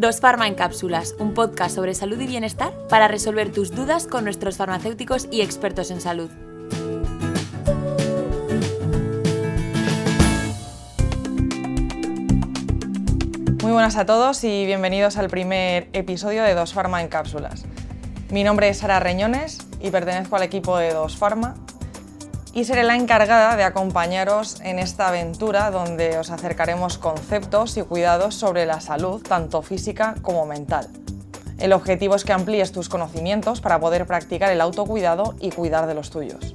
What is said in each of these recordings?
Dos Farma en Cápsulas, un podcast sobre salud y bienestar para resolver tus dudas con nuestros farmacéuticos y expertos en salud. Muy buenas a todos y bienvenidos al primer episodio de Dos Farma en Cápsulas. Mi nombre es Sara Reñones y pertenezco al equipo de Dos Farma y seré la encargada de acompañaros en esta aventura donde os acercaremos conceptos y cuidados sobre la salud, tanto física como mental. El objetivo es que amplíes tus conocimientos para poder practicar el autocuidado y cuidar de los tuyos.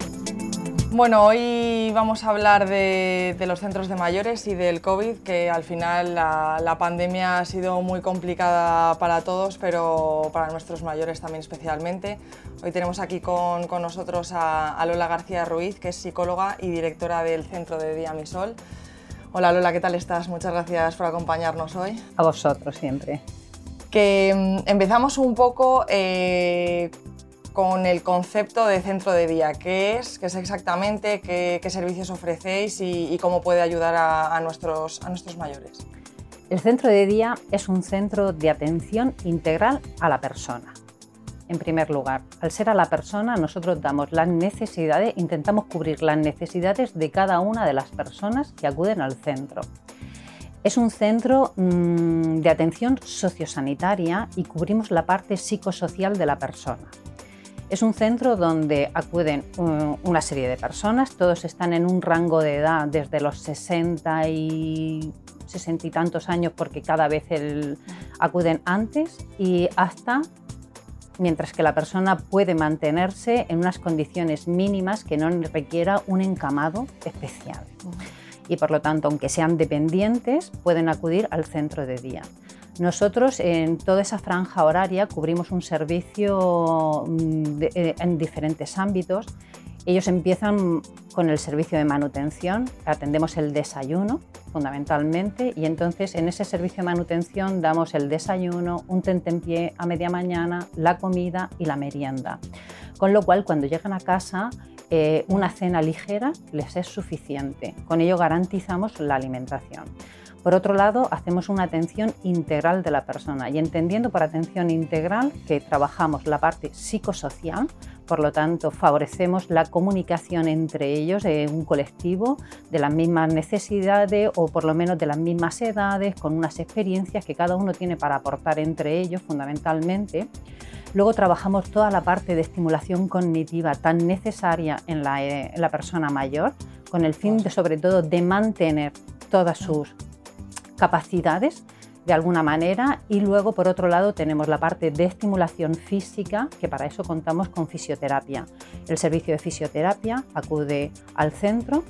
Bueno, hoy vamos a hablar de, los centros de mayores y del COVID, que al final la, pandemia ha sido muy complicada para todos, pero para nuestros mayores también especialmente. Hoy tenemos aquí con, nosotros a, Lola García Ruiz, que es psicóloga y directora del Centro de Día Misol. Hola Lola, ¿qué tal estás? Muchas gracias por acompañarnos hoy. A vosotros siempre. Que mm, empezamos un poco eh, con el concepto de centro de día. ¿Qué es? ¿Qué es exactamente? ¿Qué, servicios ofrecéis y, cómo puede ayudar a, nuestros, mayores? El centro de día es un centro de atención integral a la persona. En primer lugar, al ser a la persona, nosotros damos las necesidades, intentamos cubrir las necesidades de cada una de las personas que acuden al centro. Es un centro mm, de atención sociosanitaria y cubrimos la parte psicosocial de la persona. Es un centro donde acuden una serie de personas, todos están en un rango de edad desde los 60 y 60 y tantos años porque cada vez acuden antes y hasta mientras que la persona puede mantenerse en unas condiciones mínimas que no requiera un encamado especial. Y por lo tanto, aunque sean dependientes, pueden acudir al centro de día. Nosotros en toda esa franja horaria cubrimos un servicio mm, eh, en diferentes ámbitos. Ellos empiezan con el servicio de manutención, atendemos el desayuno fundamentalmente y entonces en ese servicio de manutención damos el desayuno, un tentempié a media mañana, la comida y la merienda. Con lo cual cuando llegan a casa eh, una cena ligera les es suficiente. Con ello garantizamos la alimentación. Por otro lado, hacemos una atención integral de la persona y entendiendo por atención integral que trabajamos la parte psicosocial, por lo tanto favorecemos la comunicación entre ellos en un colectivo de las mismas necesidades o por lo menos de las mismas edades, con unas experiencias que cada uno tiene para aportar entre ellos fundamentalmente. Luego trabajamos toda la parte de estimulación cognitiva tan necesaria en la, en la persona mayor, con el fin de sobre todo de mantener todas sus capacidades de alguna manera y luego por otro lado tenemos la parte de estimulación física que para eso contamos con fisioterapia. El servicio de fisioterapia acude al centro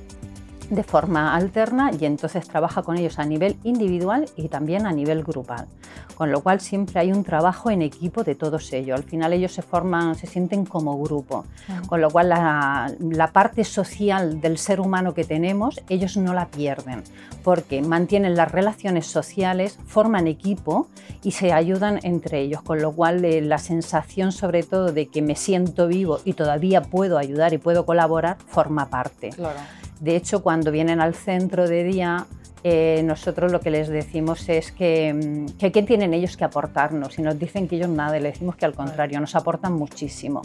de forma alterna y entonces trabaja con ellos a nivel individual y también a nivel grupal. Con lo cual siempre hay un trabajo en equipo de todos ellos. Al final ellos se forman, se sienten como grupo. Con lo cual la, la parte social del ser humano que tenemos, ellos no la pierden porque mantienen las relaciones sociales, forman equipo y se ayudan entre ellos. Con lo cual eh, la sensación sobre todo de que me siento vivo y todavía puedo ayudar y puedo colaborar forma parte. Claro. De hecho, cuando vienen al centro de día, eh, nosotros lo que les decimos es que, mm, que, qué tienen ellos que aportarnos. Y nos dicen que ellos nada, y le decimos que al contrario, nos aportan muchísimo.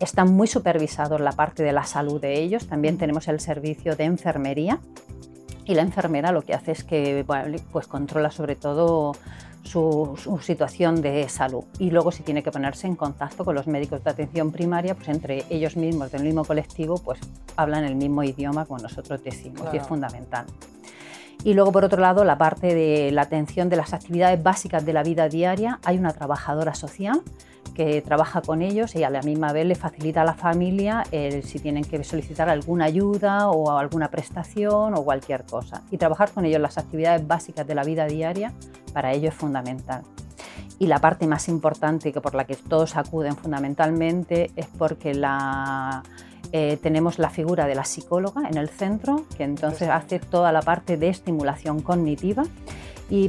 Están muy supervisados la parte de la salud de ellos, también tenemos el servicio de enfermería. Y la enfermera lo que hace es que pues controla sobre todo su, situación de salud. Y luego si tiene que ponerse en contacto con los médicos de atención primaria, pues entre ellos mismos del mismo colectivo, pues hablan el mismo idioma como nosotros decimos y es fundamental. Y luego, por otro lado, la parte de la atención de las actividades básicas de la vida diaria. Hay una trabajadora social que trabaja con ellos y a la misma vez le facilita a la familia si tienen que solicitar alguna ayuda o alguna prestación o cualquier cosa. Y trabajar con ellos las actividades básicas de la vida diaria para ello es fundamental. Y la parte más importante que por la que todos acuden fundamentalmente es porque eh, tenemos la figura de la psicóloga en el centro, que entonces hace toda la parte de estimulación cognitiva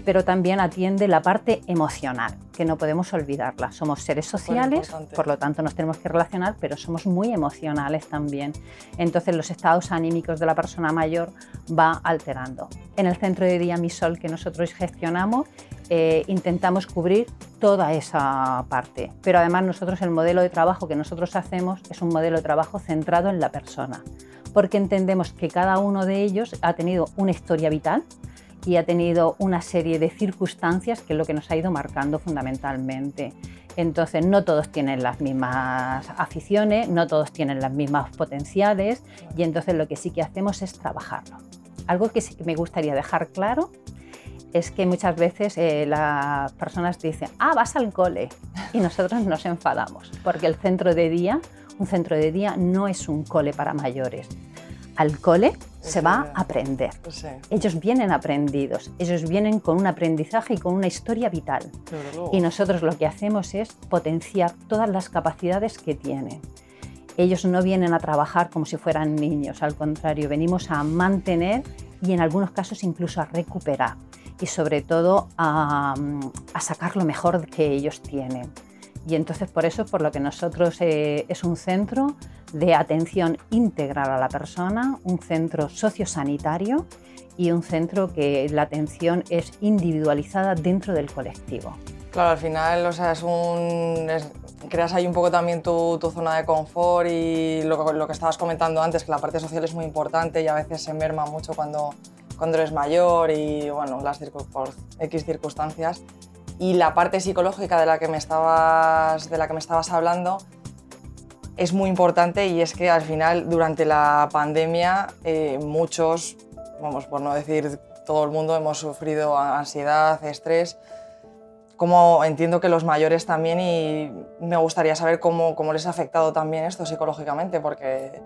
pero también atiende la parte emocional, que no podemos olvidarla. Somos seres sociales, por lo tanto nos tenemos que relacionar, pero somos muy emocionales también. Entonces los estados anímicos de la persona mayor va alterando. En el centro de día Misol que nosotros gestionamos, eh, intentamos cubrir toda esa parte. Pero además nosotros el modelo de trabajo que nosotros hacemos es un modelo de trabajo centrado en la persona, porque entendemos que cada uno de ellos ha tenido una historia vital y ha tenido una serie de circunstancias que es lo que nos ha ido marcando fundamentalmente. Entonces, no todos tienen las mismas aficiones, no todos tienen las mismas potenciales y entonces lo que sí que hacemos es trabajarlo. Algo que sí que me gustaría dejar claro es que muchas veces eh, las personas dicen, ah, vas al cole y nosotros nos enfadamos porque el centro de día, un centro de día no es un cole para mayores. Al cole se va a aprender. Ellos vienen aprendidos, ellos vienen con un aprendizaje y con una historia vital. Y nosotros lo que hacemos es potenciar todas las capacidades que tienen. Ellos no vienen a trabajar como si fueran niños, al contrario, venimos a mantener y en algunos casos incluso a recuperar y sobre todo a, sacar lo mejor que ellos tienen. Y entonces por eso por lo que nosotros eh, es un centro de atención integral a la persona, un centro sociosanitario y un centro que la atención es individualizada dentro del colectivo. Claro, al final, o sea, es un, creas ahí un poco también tu, tu zona de confort y lo, lo, que estabas comentando antes, que la parte social es muy importante y a veces se merma mucho cuando, cuando eres mayor y bueno, las por X circunstancias. Y la parte psicológica de la que me estabas, de la que me estabas hablando es muy importante y es que al final durante la pandemia eh, muchos, vamos, por no decir todo el mundo, hemos sufrido ansiedad, estrés, como entiendo que los mayores también y me gustaría saber cómo, cómo les ha afectado también esto psicológicamente porque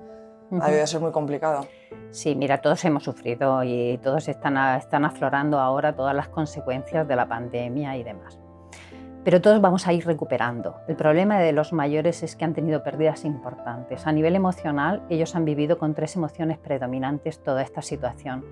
ha debido ser muy complicado. Sí, mira, todos hemos sufrido y todos están, están aflorando ahora todas las consecuencias de la pandemia y demás. Pero todos vamos a ir recuperando. El problema de los mayores es que han tenido pérdidas importantes. A nivel emocional, ellos han vivido con tres emociones predominantes toda esta situación.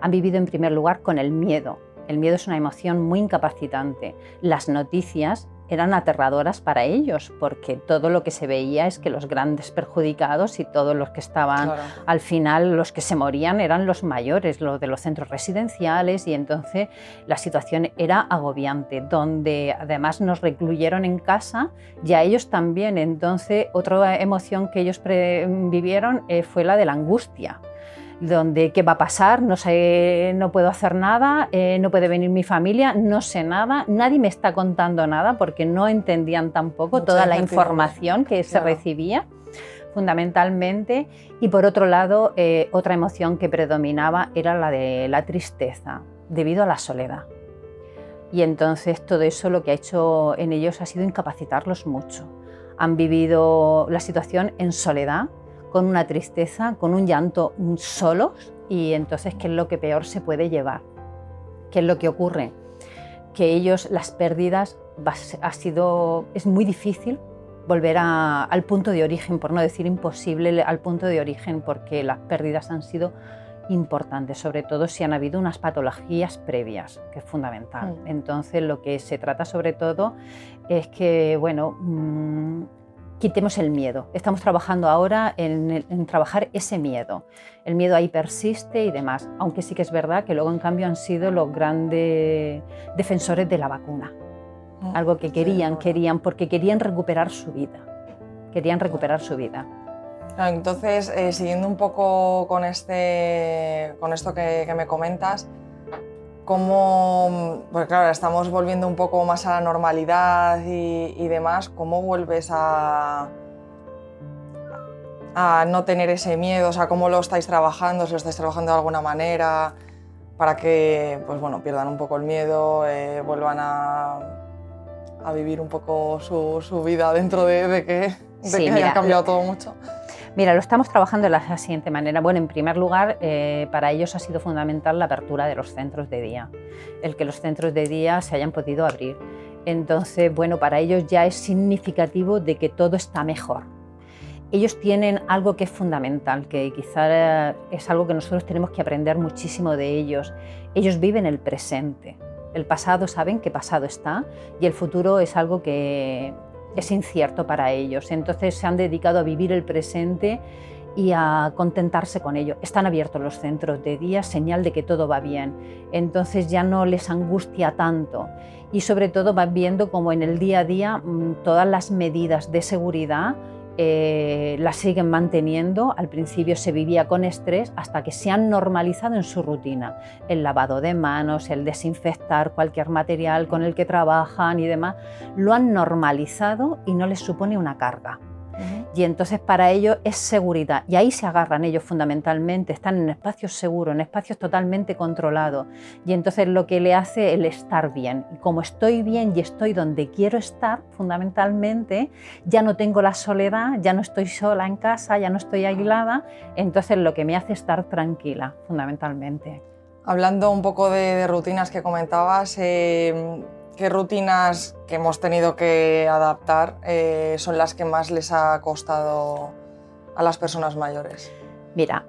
Han vivido en primer lugar con el miedo. El miedo es una emoción muy incapacitante. Las noticias eran aterradoras para ellos, porque todo lo que se veía es que los grandes perjudicados y todos los que estaban al final, los que se morían eran los mayores, los de los centros residenciales, y entonces la situación era agobiante, donde además nos recluyeron en casa, ya ellos también, entonces otra emoción que ellos vivieron eh, fue la de la angustia donde qué va a pasar, no, sé, no puedo hacer nada, eh, no puede venir mi familia, no sé nada, nadie me está contando nada porque no entendían tampoco toda la información que se recibía fundamentalmente y por otro lado eh, otra emoción que predominaba era la de la tristeza debido a la soledad. Y entonces todo eso lo que ha hecho en ellos ha sido incapacitarlos mucho. Han vivido la situación en soledad, con una tristeza, con un llanto solos y entonces qué es lo que peor se puede llevar. ¿Qué es lo que ocurre? Que ellos las pérdidas ha sido es muy difícil volver al punto de origen, por no decir imposible al punto de origen, porque las pérdidas han sido importantes, sobre todo si han habido unas patologías previas, que es fundamental. Mm. Entonces, lo que se trata sobre todo es que, bueno, mm, quitemos el miedo. Estamos trabajando ahora en, trabajar ese miedo. El miedo ahí persiste y demás, aunque sí que es verdad que luego en cambio han sido los grandes defensores de la vacuna. Mm, Algo que querían, querían, porque querían recuperar su vida. Querían recuperar su vida. Entonces, eh, siguiendo un poco con, este, con esto que me comentas, cómo, pues claro, estamos volviendo un poco más a la normalidad y, demás, ¿cómo vuelves a, a no tener ese miedo? O sea, ¿cómo lo estáis trabajando? Si lo estáis trabajando de alguna manera para que, pues bueno, pierdan un poco el miedo, eh, vuelvan a, a, vivir un poco su, su vida dentro de, que, de que haya cambiado todo mucho. Mira, lo estamos trabajando de la siguiente manera. Bueno, en primer lugar, eh, para ellos ha sido fundamental la apertura de los centros de día, el que los centros de día se hayan podido abrir. Entonces, bueno, para ellos ya es significativo de que todo está mejor. Ellos tienen algo que es fundamental, que quizá es algo que nosotros tenemos que aprender muchísimo de ellos. Ellos viven el presente. El pasado saben que pasado está y el futuro es algo que es incierto para ellos. Entonces se han dedicado a vivir el presente y a contentarse con ello. Están abiertos los centros de día, señal de que todo va bien. Entonces ya no les angustia tanto y sobre todo van viendo como en el día a día mm, todas las medidas de seguridad eh, las siguen manteniendo. Al principio se vivía con estrés hasta que se han normalizado en su rutina. El lavado de manos, el desinfectar cualquier material con el que trabajan y demás, lo han normalizado y no les supone una carga. Y entonces para ellos es seguridad. Y ahí se agarran ellos fundamentalmente. Están en espacios seguros, en espacios totalmente controlados. Y entonces lo que le hace el estar bien. Y como estoy bien y estoy donde quiero estar, fundamentalmente, ya no tengo la soledad, ya no estoy sola en casa, ya no estoy aislada. Entonces lo que me hace estar tranquila, fundamentalmente. Hablando un poco de, rutinas que comentabas, eh, ¿Qué rutinas que hemos tenido que adaptar eh, son las que más les ha costado a las personas mayores? Mira,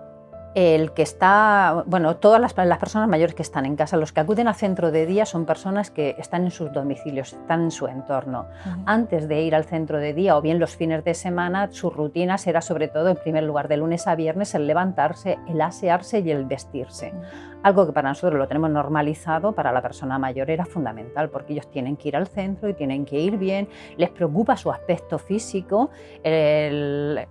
el que está, bueno, todas las, personas mayores que están en casa, los que acuden al centro de día son personas que están en sus domicilios, están en su entorno. Antes de ir al centro de día o bien los fines de semana, su rutina será sobre todo, en primer lugar, de lunes a viernes, el levantarse, el asearse y el vestirse algo que para nosotros lo tenemos normalizado, para la persona mayor era fundamental, porque ellos tienen que ir al centro y tienen que ir bien, les preocupa su aspecto físico, el,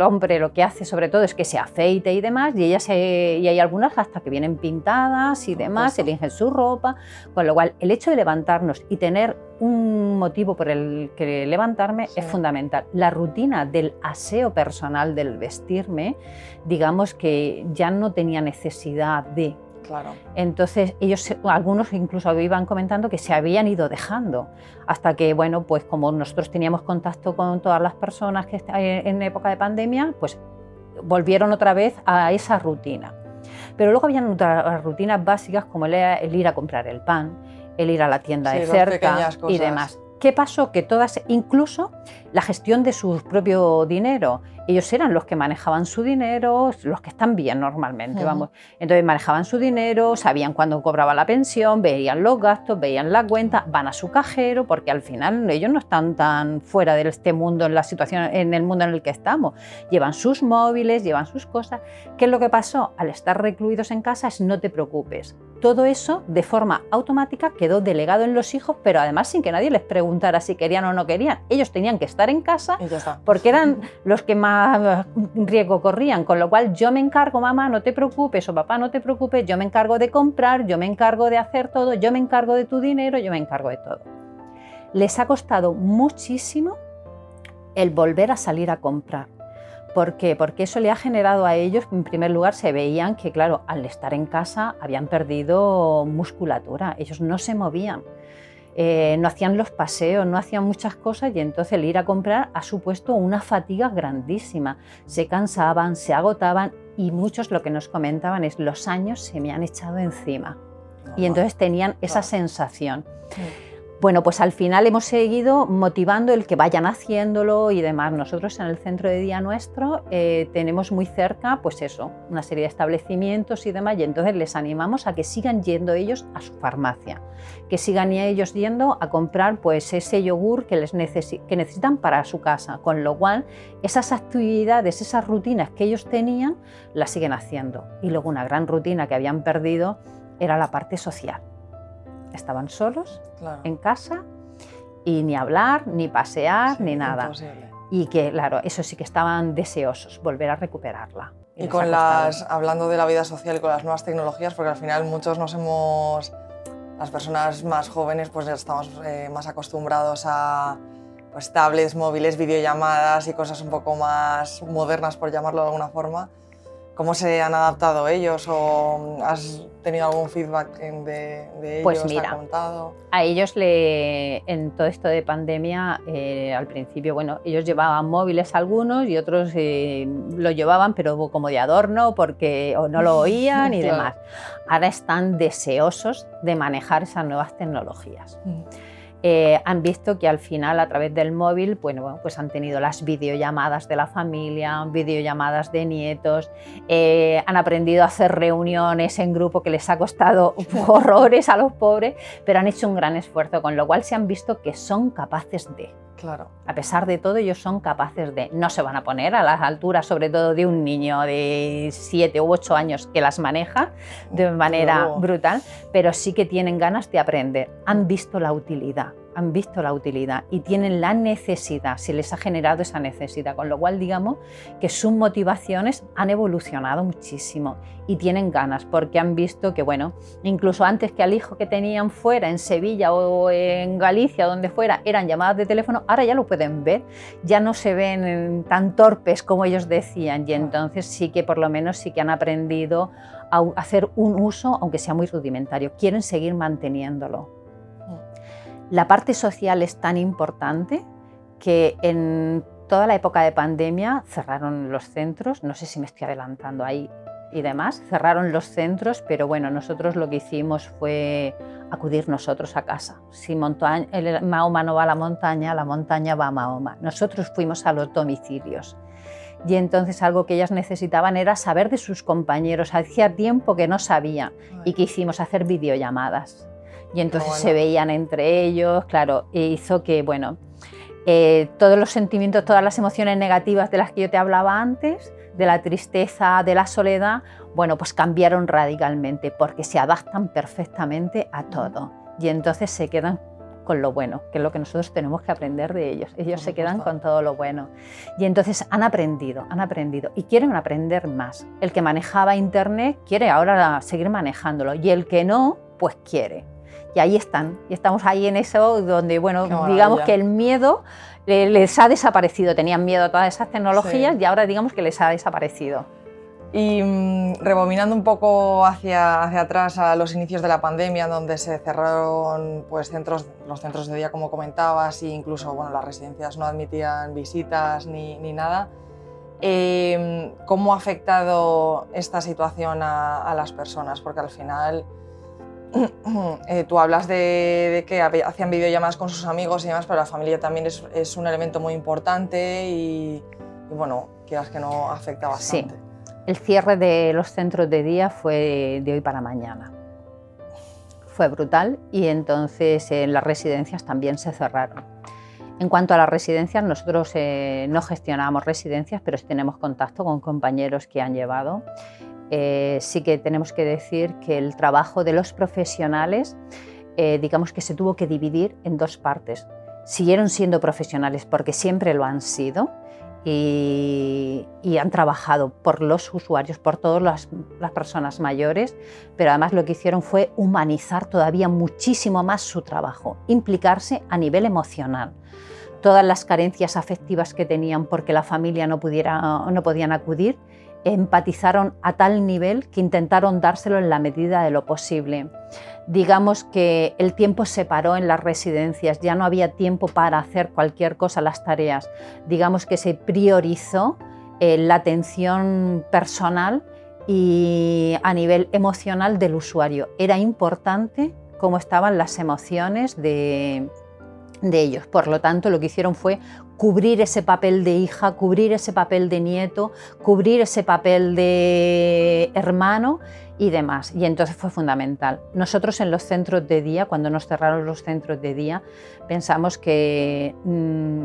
hombre lo que hace sobre todo es que se afeite y demás, y, ella y hay algunas hasta que vienen pintadas y demás, eligen su ropa, con lo cual el hecho de levantarnos y tener un motivo por el que levantarme es fundamental. La rutina del aseo personal, del vestirme, digamos que ya no tenía necesidad de Claro. Entonces, ellos, algunos incluso iban comentando que se habían ido dejando, hasta que, bueno, pues como nosotros teníamos contacto con todas las personas que en época de pandemia, pues volvieron otra vez a esa rutina. Pero luego habían otras rutinas básicas como el, ir a comprar el pan, el ir a la tienda de cerca y demás. ¿Qué pasó? Que todas, incluso la gestión de su propio dinero, ellos eran los que manejaban su dinero, los que están bien normalmente, vamos. Entonces manejaban su dinero, sabían cuándo cobraba la pensión, veían los gastos, veían la cuenta, van a su cajero, porque al final ellos no están tan fuera de este mundo, en la situación, en el mundo en el que estamos. Llevan sus móviles, llevan sus cosas. ¿Qué es lo que pasó? Al estar recluidos en casa es no te preocupes. Todo eso de forma automática quedó delegado en los hijos, pero además sin que nadie les preguntara si querían o no querían. Ellos tenían que estar en casa porque eran los que más riesgo corrían, con lo cual yo me encargo, mamá, no te preocupes o papá, no te preocupes, yo me encargo de comprar, yo me encargo de hacer todo, yo me encargo de tu dinero, yo me encargo de todo. Les ha costado muchísimo el volver a salir a comprar ¿Por qué? Porque eso le ha generado a ellos, en primer lugar, se veían que, claro, al estar en casa habían perdido musculatura, ellos no se movían. Eh, no hacían los paseos, no hacían muchas cosas y entonces el ir a comprar ha supuesto una fatiga grandísima. Se cansaban, se agotaban y muchos lo que nos comentaban es los años se me han echado encima. y entonces tenían esa sensación. Bueno, pues al final hemos seguido motivando el que vayan haciéndolo y demás. Nosotros en el centro de día nuestro eh, tenemos muy cerca, pues eso, una serie de establecimientos y demás, y entonces les animamos a que sigan yendo ellos a su farmacia, que sigan ellos yendo a comprar pues ese yogur que, les que necesitan para su casa, con lo cual esas actividades, esas rutinas que ellos tenían, las siguen haciendo. Y luego una gran rutina que habían perdido era la parte social estaban solos en casa y ni hablar, ni pasear, ni nada. Y que, claro, eso sí que estaban deseosos, volver a recuperarla. Y, con las, hablando de la vida social y con las nuevas tecnologías, porque al final muchos nos hemos, las personas más jóvenes, pues estamos eh, más acostumbrados a pues, tablets, móviles, videollamadas y cosas un poco más modernas, por llamarlo de alguna forma. ¿Cómo se han adaptado ellos o has tenido algún feedback de, ellos? Pues mira, a ellos le, en todo esto de pandemia, eh, al principio, bueno, ellos llevaban móviles algunos y otros eh, lo llevaban, pero como de adorno, porque o no lo oían y demás. Ahora están deseosos de manejar esas nuevas tecnologías. Mm. Eh, han visto que al final a través del móvil bueno, pues han tenido las videollamadas de la familia, videollamadas de nietos, eh, han aprendido a hacer reuniones en grupo que les ha costado horrores a los pobres, pero han hecho un gran esfuerzo, con lo cual se han visto que son capaces de Claro. A pesar de todo, ellos son capaces de, no se van a poner a las alturas, sobre todo de un niño de 7 u 8 años que las maneja de manera brutal, pero sí que tienen ganas de aprender, han visto la utilidad han visto la utilidad y tienen la necesidad, se les ha generado esa necesidad, con lo cual digamos que sus motivaciones han evolucionado muchísimo y tienen ganas porque han visto que, bueno, incluso antes que al hijo que tenían fuera, en Sevilla o en Galicia, donde fuera, eran llamadas de teléfono, ahora ya lo pueden ver, ya no se ven tan torpes como ellos decían y entonces sí que por lo menos sí que han aprendido a hacer un uso, aunque sea muy rudimentario, quieren seguir manteniéndolo. La parte social es tan importante que en toda la época de pandemia cerraron los centros, no sé si me estoy adelantando ahí y demás, cerraron los centros, pero bueno, nosotros lo que hicimos fue acudir nosotros a casa. Si Mahoma no va a la montaña, la montaña va a Mahoma. Nosotros fuimos a los domicilios. Y entonces algo que ellas necesitaban era saber de sus compañeros. Hacía tiempo que no sabía y que hicimos hacer videollamadas y entonces se veían entre ellos, claro, e hizo que, bueno, eh, todos los sentimientos, todas las emociones negativas de las que yo te hablaba antes, de la tristeza, de la soledad, bueno, pues cambiaron radicalmente porque se adaptan perfectamente a todo y entonces se quedan con lo bueno, que es lo que nosotros tenemos que aprender de ellos. Ellos se quedan con todo lo bueno. Y entonces han aprendido, han aprendido y quieren aprender más. El que manejaba Internet quiere ahora seguir manejándolo y el que no, pues quiere y ahí están. Y estamos ahí en eso donde, bueno, digamos que el miedo les ha desaparecido. Tenían miedo a todas esas tecnologías y ahora digamos que les ha desaparecido. Y mm, rebobinando un poco hacia, hacia atrás a los inicios de la pandemia, donde se cerraron pues, centros, los centros de día, como comentabas, e incluso bueno, las residencias no admitían visitas ni, ni nada, em, ¿cómo ha afectado esta situación a, a las personas? Porque al final Eh, tú hablas de, que hacían videollamadas con sus amigos y demás, pero la familia también es, un elemento muy importante y, bueno, quieras que no afecta bastante. Sí. El cierre de los centros de día fue de hoy para mañana. Fue brutal y entonces en las residencias también se cerraron. En cuanto a las residencias, nosotros eh, no gestionamos residencias, pero sí tenemos contacto con compañeros que han llevado eh, sí que tenemos que decir que el trabajo de los profesionales, eh, digamos que se tuvo que dividir en dos partes. Siguieron siendo profesionales porque siempre lo han sido y, han trabajado por los usuarios, por todas las, las personas mayores, pero además lo que hicieron fue humanizar todavía muchísimo más su trabajo, implicarse a nivel emocional todas las carencias afectivas que tenían porque la familia no, pudiera, no podían acudir, empatizaron a tal nivel que intentaron dárselo en la medida de lo posible. Digamos que el tiempo se paró en las residencias, ya no había tiempo para hacer cualquier cosa, las tareas. Digamos que se priorizó eh, la atención personal y a nivel emocional del usuario. Era importante cómo estaban las emociones de, de ellos. Por lo tanto, lo que hicieron fue cubrir ese papel de hija, cubrir ese papel de nieto, cubrir ese papel de hermano y demás. Y entonces fue fundamental. Nosotros en los centros de día, cuando nos cerraron los centros de día, pensamos que, mm,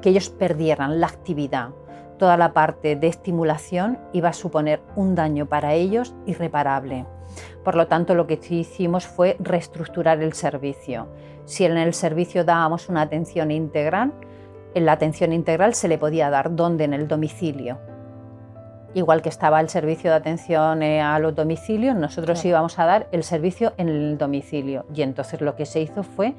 que ellos perdieran la actividad. Toda la parte de estimulación iba a suponer un daño para ellos irreparable. Por lo tanto, lo que hicimos fue reestructurar el servicio. Si en el servicio dábamos una atención integral, en la atención integral se le podía dar donde en el domicilio. Igual que estaba el servicio de atención eh, a los domicilios, nosotros íbamos a dar el servicio en el domicilio. Y entonces lo que se hizo fue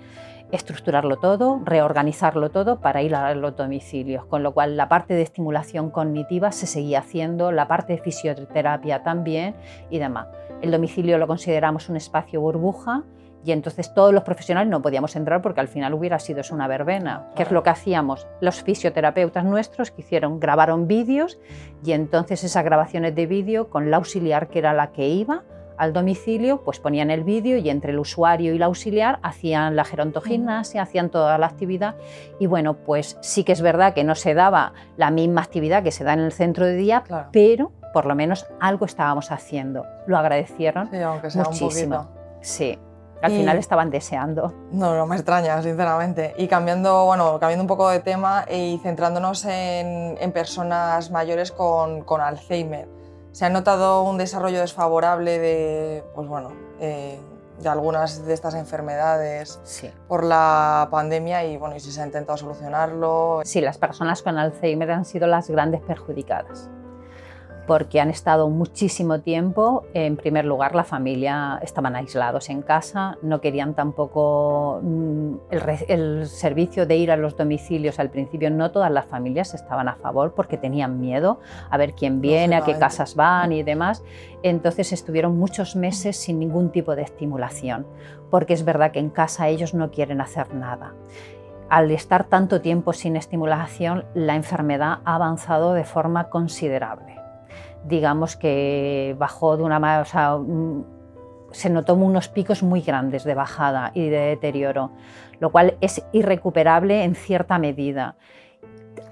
estructurarlo todo, reorganizarlo todo para ir a los domicilios, con lo cual la parte de estimulación cognitiva se seguía haciendo, la parte de fisioterapia también y demás. El domicilio lo consideramos un espacio burbuja y entonces todos los profesionales no podíamos entrar porque al final hubiera sido eso una verbena. ¿Qué es lo que hacíamos? Los fisioterapeutas nuestros que hicieron, grabaron vídeos y entonces esas grabaciones de vídeo con la auxiliar que era la que iba al domicilio, pues ponían el vídeo y entre el usuario y la auxiliar hacían la gerontogimnasia, hacían toda la actividad y bueno, pues sí que es verdad que no se daba la misma actividad que se da en el centro de día, pero por lo menos algo estábamos haciendo. Lo agradecieron muchísimo. Sí, Al Y- final estaban deseando. No, no me extraña, sinceramente. Y cambiando, bueno, cambiando un poco de tema y centrándonos en, en personas mayores con, con Alzheimer, ¿se ha notado un desarrollo desfavorable de, pues bueno, eh, de algunas de estas enfermedades Sí. por la pandemia y, bueno, y si se ha intentado solucionarlo? Sí, las personas con Alzheimer han sido las grandes perjudicadas porque han estado muchísimo tiempo, en primer lugar la familia estaban aislados en casa, no querían tampoco mm, el, servicio de ir a los domicilios al principio, no todas las familias estaban a favor porque tenían miedo a ver quién viene, a qué casas van y demás, entonces estuvieron muchos meses sin ningún tipo de estimulación, porque es verdad que en casa ellos no quieren hacer nada. Al estar tanto tiempo sin estimulación, la enfermedad ha avanzado de forma considerable. Digamos que bajó de una o mm, se notó unos picos muy grandes de bajada y de deterioro, lo cual es irrecuperable en cierta medida.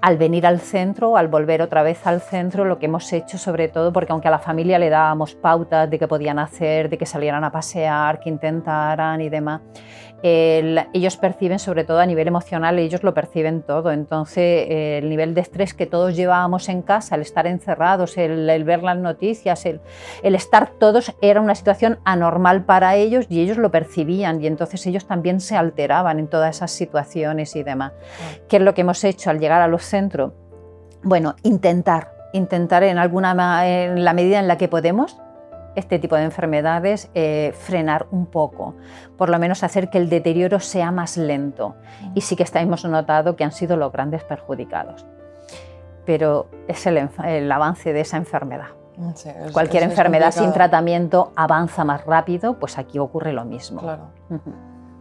Al venir al centro, al volver otra vez al centro, lo que hemos hecho sobre todo, porque aunque a la familia le dábamos pautas de qué podían hacer, de que salieran a pasear, que intentaran y demás, el- ellos perciben, sobre todo a nivel emocional, ellos lo perciben todo. Entonces, eh, el nivel de estrés que todos llevábamos en casa, el estar encerrados, el, el ver las noticias, el, el estar todos, era una situación anormal para ellos y ellos lo percibían y entonces ellos también se alteraban en todas esas situaciones y demás. ¿Qué es lo que hemos hecho al llegar a los centros? Bueno, intentar, intentar en alguna en la medida en la que podemos este tipo de enfermedades eh, frenar un poco, por lo menos hacer que el deterioro sea más lento. Y sí que está- hemos notado que han sido los grandes perjudicados. Pero es el, avance de esa enfermedad. Sí, es- Cualquier es- enfermedad sin tratamiento avanza más rápido, pues aquí ocurre lo mismo. Claro.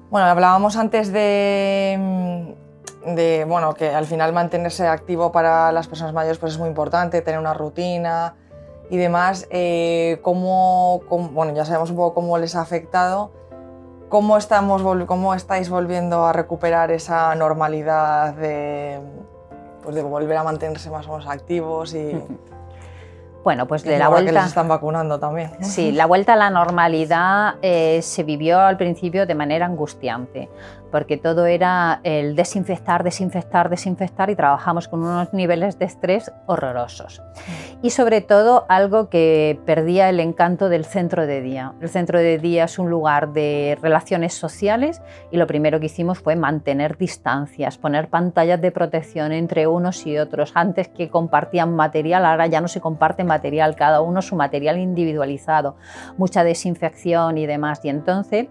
Bueno, hablábamos antes de, mm, de, bueno, que al final mantenerse activo para las personas mayores pues es muy importante, tener una rutina y demás. Eh, ¿cómo, cómo- bueno, ya sabemos un poco cómo les ha afectado. ¿Cómo, estamos, ¿Cómo estáis volviendo a recuperar esa normalidad de, pues de volver a mantenerse más o menos activos y, Bueno, pues y de la ahora que vuelta... les están vacunando también? Sí, la vuelta a la normalidad eh, se vivió al principio de manera angustiante, porque todo era el desinfectar, desinfectar, desinfectar y trabajamos con unos niveles de estrés horrorosos. Y sobre todo algo que perdía el encanto del centro de día. El centro de día es un lugar de relaciones sociales y lo primero que hicimos fue mantener distancias, poner pantallas de protección entre unos y otros. Antes que compartían material, ahora ya no se comparte material, cada uno su material individualizado, mucha desinfección y demás. Y entonces,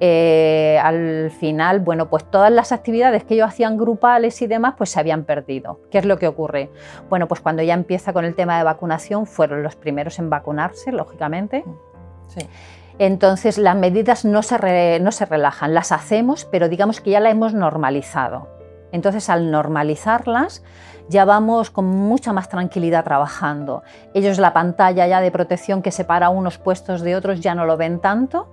eh, al final, bueno, pues todas las actividades que ellos hacían grupales y demás, pues se habían perdido. ¿Qué es lo que ocurre? Bueno, pues cuando ya empieza con el tema de vacunación, fueron los primeros en vacunarse, lógicamente. Sí. Entonces las medidas no se, re- no se relajan, las hacemos, pero digamos que ya las hemos normalizado. Entonces al normalizarlas ya vamos con mucha más tranquilidad trabajando. Ellos la pantalla ya de protección que separa unos puestos de otros ya no lo ven tanto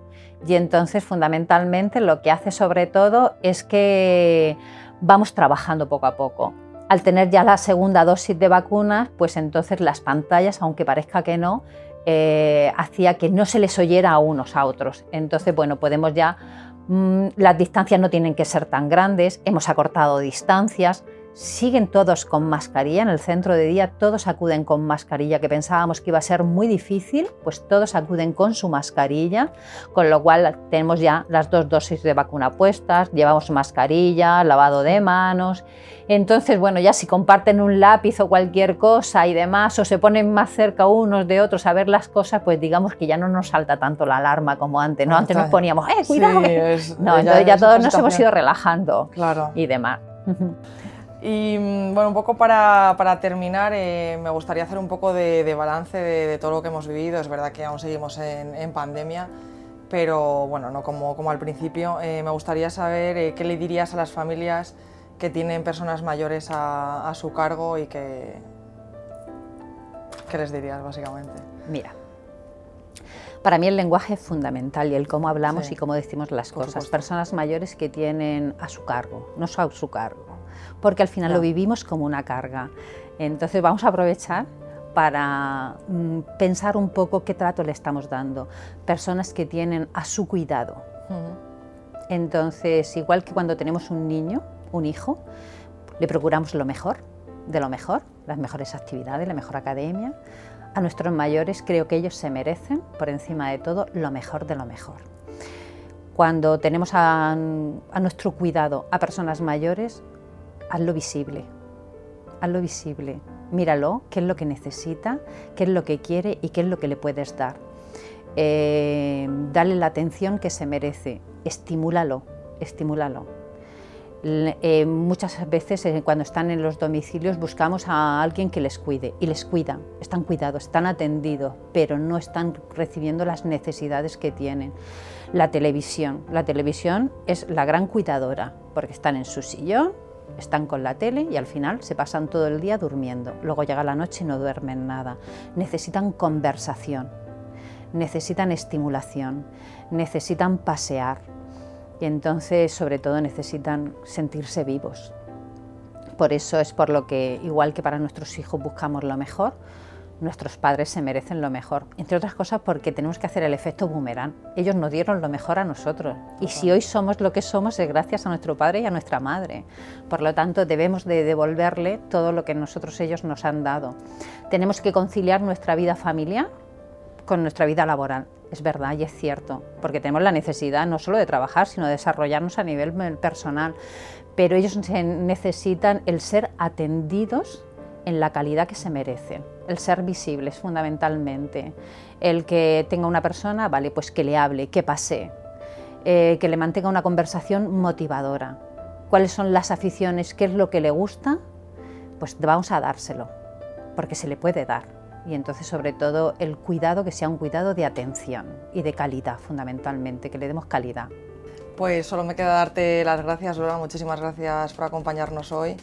y entonces fundamentalmente lo que hace sobre todo es que vamos trabajando poco a poco. Al tener ya la segunda dosis de vacunas, pues entonces las pantallas, aunque parezca que no, eh, hacía que no se les oyera a unos a otros. Entonces, bueno, podemos ya, mm, las distancias no tienen que ser tan grandes, hemos acortado distancias, siguen todos con mascarilla, en el centro de día todos acuden con mascarilla, que pensábamos que iba a ser muy difícil, pues todos acuden con su mascarilla, con lo cual tenemos ya las dos dosis de vacuna puestas, llevamos mascarilla, lavado de manos, entonces, bueno, ya si comparten un lápiz o cualquier cosa y demás, o se ponen más cerca unos de otros a ver las cosas, pues digamos que ya no nos salta tanto la alarma como antes, ¿no? Antes nos poníamos, ¡eh, cuidado! Sí, es- no, entonces ya todos nos hemos ido relajando Claro. y demás. Y mm, bueno, un poco para, para terminar, eh, me gustaría hacer un poco de, de balance de, de todo lo que hemos vivido. Es verdad que aún seguimos en, en pandemia, pero bueno, no como, como al principio. Eh, me gustaría saber eh, qué le dirías a las familias que tienen personas mayores a, a su cargo y que... ¿Qué les dirías, básicamente? Mira, para mí el lenguaje es fundamental y el cómo hablamos Sí, y cómo decimos las cosas. supuesto. Personas mayores que tienen a su cargo, no a su cargo, porque al final Ya. lo vivimos como una carga. Entonces vamos a aprovechar para mm, pensar un poco qué trato le estamos dando. Personas que tienen a su cuidado, Entonces, igual que cuando tenemos un niño, un hijo, le procuramos lo mejor, de lo mejor, las mejores actividades, la mejor academia. A nuestros mayores creo que ellos se merecen, por encima de todo, lo mejor de lo mejor. Cuando tenemos a, a nuestro cuidado a personas mayores, hazlo visible, hazlo visible, míralo, qué es lo que necesita, qué es lo que quiere y qué es lo que le puedes dar. Eh, dale la atención que se merece, estimúlalo, estimúlalo. Eh, muchas veces eh, cuando están en los domicilios buscamos a alguien que les cuide y les cuidan, están cuidados, están atendidos, pero no están recibiendo las necesidades que tienen. La televisión, la televisión es la gran cuidadora porque están en su sillón, están con la tele y al final se pasan todo el día durmiendo. Luego llega la noche y no duermen nada. Necesitan conversación, necesitan estimulación, necesitan pasear y entonces sobre todo necesitan sentirse vivos. Por eso es por lo que, igual que para nuestros hijos buscamos lo mejor, nuestros padres se merecen lo mejor. Entre otras cosas porque tenemos que hacer el efecto boomerang. Ellos nos dieron lo mejor a nosotros. Y si hoy somos lo que somos es gracias a nuestro padre y a nuestra madre. Por lo tanto, debemos de devolverle todo lo que nosotros ellos nos han dado. Tenemos que conciliar nuestra vida familiar con nuestra vida laboral. Es verdad y es cierto, porque tenemos la necesidad no solo de trabajar, sino de desarrollarnos a nivel personal. Pero ellos necesitan el ser atendidos en la calidad que se merecen. El ser visibles fundamentalmente. El que tenga una persona, vale, pues que le hable, que pase, eh, que le mantenga una conversación motivadora. ¿Cuáles son las aficiones? ¿Qué es lo que le gusta? Pues vamos a dárselo, porque se le puede dar. Y entonces, sobre todo, el cuidado que sea un cuidado de atención y de calidad, fundamentalmente, que le demos calidad. Pues solo me queda darte las gracias, Lola. Muchísimas gracias por acompañarnos hoy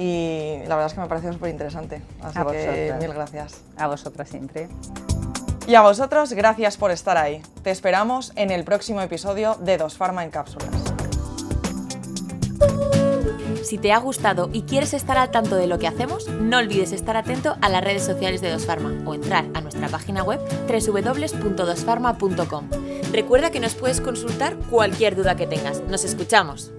y la verdad es que me ha parecido súper interesante. Así que mil gracias. A vosotras siempre. Y a vosotros, gracias por estar ahí. Te esperamos en el próximo episodio de Dos Pharma en Cápsulas. Si te ha gustado y quieres estar al tanto de lo que hacemos, no olvides estar atento a las redes sociales de Dos Pharma o entrar a nuestra página web www.dosfarma.com. Recuerda que nos puedes consultar cualquier duda que tengas. Nos escuchamos.